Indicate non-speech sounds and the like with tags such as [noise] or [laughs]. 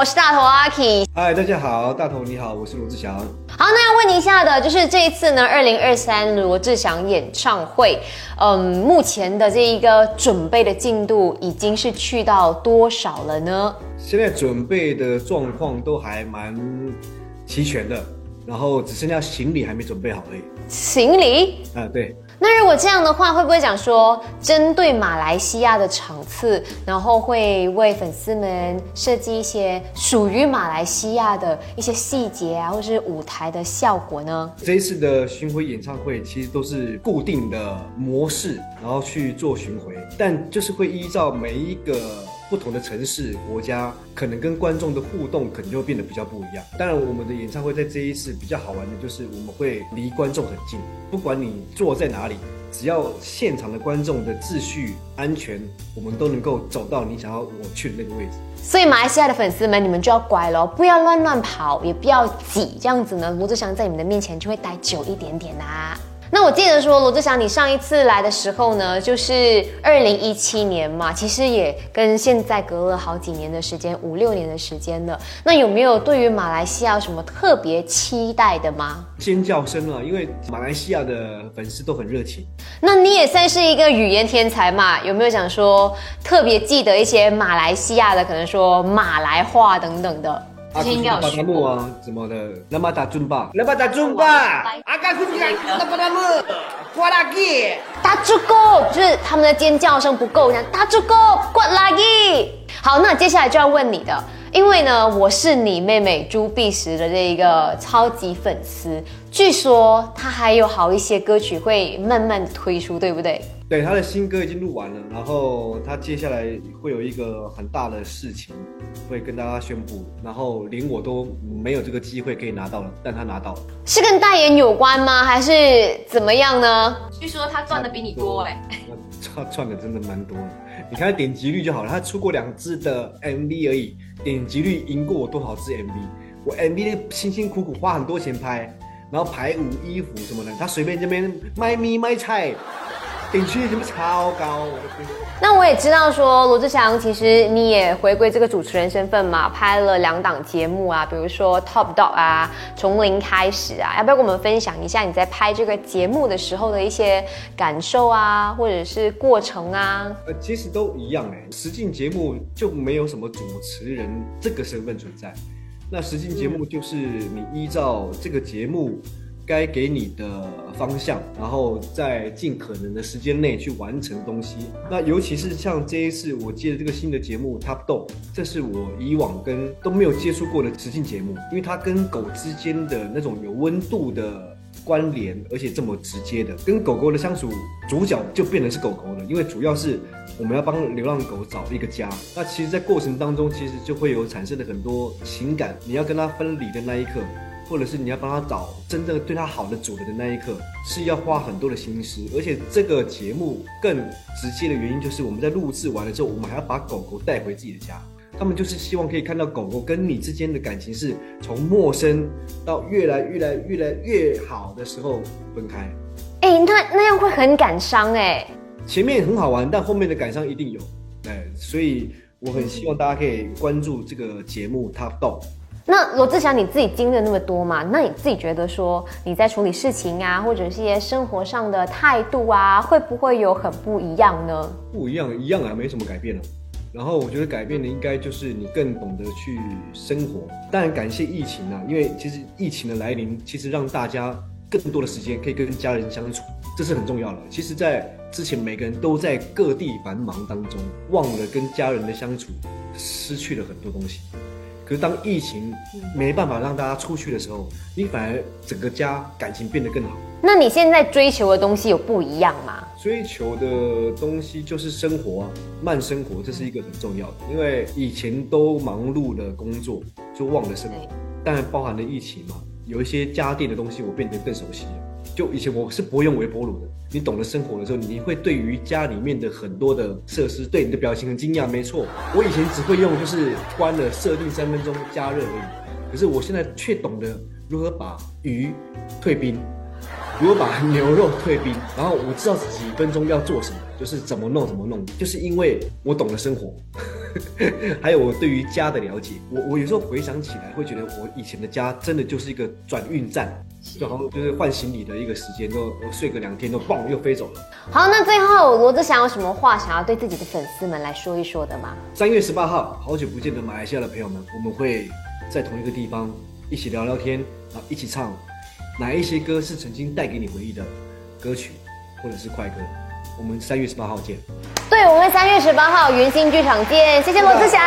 我是大头阿 K。嗨，大家好，大头你好，我是罗志祥。好，那要问一下的，就是这一次呢，二零二三罗志祥演唱会，嗯，目前的这一个准备的进度已经是去到多少了呢？现在准备的状况都还蛮齐全的，然后只剩下行李还没准备好而已。行李？啊，对。那如果这样的话，会不会讲说，针对马来西亚的场次，然后会为粉丝们设计一些属于马来西亚的一些细节啊，或是舞台的效果呢？这一次的巡回演唱会其实都是固定的模式，然后去做巡回，但就是会依照每一个。不同的城市、国家，可能跟观众的互动可能就会变得比较不一样。当然，我们的演唱会在这一次比较好玩的就是我们会离观众很近，不管你坐在哪里，只要现场的观众的秩序安全，我们都能够走到你想要我去的那个位置。所以，马来西亚的粉丝们，你们就要乖喽，不要乱乱跑，也不要挤，这样子呢，罗志祥在你们的面前就会待久一点点啦。那我记得说，罗志祥，你上一次来的时候呢，就是二零一七年嘛，其实也跟现在隔了好几年的时间，五六年的时间了。那有没有对于马来西亚有什么特别期待的吗？尖叫声啊，因为马来西亚的粉丝都很热情。那你也算是一个语言天才嘛，有没有想说特别记得一些马来西亚的，可能说马来话等等的？阿古巴达木啊，什么的，那么打尊巴，那么打尊巴，阿卡古吉拉，那巴达木，瓜拉吉，打足够，就是他们的尖叫声不够，像打足够，瓜拉吉。好，那接下来就要问你的，因为呢，我是你妹妹朱碧石的这一个超级粉丝，据说她还有好一些歌曲会慢慢推出，对不对？对，他的新歌已经录完了，然后他接下来会有一个很大的事情，会跟大家宣布，然后连我都没有这个机会可以拿到了，但他拿到了，是跟代言有关吗？还是怎么样呢？据说他赚的比你多 [laughs] 哎，他赚的真的蛮多的，你看点击率就好了，他出过两支的 MV 而已，点击率赢过我多少支 MV？我 MV 辛辛苦苦花很多钱拍，然后排舞、衣服什么的，他随便这边卖米卖菜。点击率怎么超高？那我也知道说罗志祥，其实你也回归这个主持人身份嘛，拍了两档节目啊，比如说 Top Dog 啊，从零开始啊，要不要跟我们分享一下你在拍这个节目的时候的一些感受啊，或者是过程啊？呃，其实都一样哎，实境节目就没有什么主持人这个身份存在，那实境节目就是你依照这个节目。该给你的方向，然后在尽可能的时间内去完成东西。那尤其是像这一次我接的这个新的节目《Top Dog》，这是我以往跟都没有接触过的实境节目，因为它跟狗之间的那种有温度的关联，而且这么直接的，跟狗狗的相处，主角就变成是狗狗了。因为主要是我们要帮流浪狗找一个家。那其实，在过程当中，其实就会有产生了很多情感。你要跟它分离的那一刻。或者是你要帮他找真正对他好的主人的那一刻，是要花很多的心思。而且这个节目更直接的原因，就是我们在录制完了之后，我们还要把狗狗带回自己的家。他们就是希望可以看到狗狗跟你之间的感情是从陌生到越来越来越来越好的时候分开。哎，那那样会很感伤哎。前面很好玩，但后面的感伤一定有。哎，所以我很希望大家可以关注这个节目《Top Dog》。那罗志祥，你自己经历那么多嘛？那你自己觉得说你在处理事情啊，或者是一些生活上的态度啊，会不会有很不一样呢？不一样，一样啊，没什么改变了。然后我觉得改变的应该就是你更懂得去生活。当然感谢疫情啊，因为其实疫情的来临，其实让大家更多的时间可以跟家人相处，这是很重要的。其实，在之前每个人都在各地繁忙当中，忘了跟家人的相处，失去了很多东西。可是当疫情没办法让大家出去的时候，你反而整个家感情变得更好。那你现在追求的东西有不一样吗？追求的东西就是生活啊，慢生活，这是一个很重要的。因为以前都忙碌的工作，就忘了生活。当然包含了疫情嘛，有一些家电的东西我变得更熟悉了。就以前我是不会用微波炉的，你懂得生活的时候，你会对于家里面的很多的设施，对你的表情很惊讶。没错，我以前只会用就是关了设定三分钟加热而已，可是我现在却懂得如何把鱼退冰，如何把牛肉退冰，然后我知道几分钟要做什么，就是怎么弄怎么弄，就是因为我懂得生活。[laughs] 还有我对于家的了解。我我有时候回想起来，会觉得我以前的家真的就是一个转运站，就好就是换行李的一个时间，都我睡个两天都嘣又飞走了。好，那最后罗志祥有什么话想要对自己的粉丝们来说一说的吗？三月十八号，好久不见的马来西亚的朋友们，我们会在同一个地方一起聊聊天啊，一起唱哪一些歌是曾经带给你回忆的歌曲，或者是快歌。我们三月十八号见。对，我们三月十八号云星剧场见，谢谢罗志祥。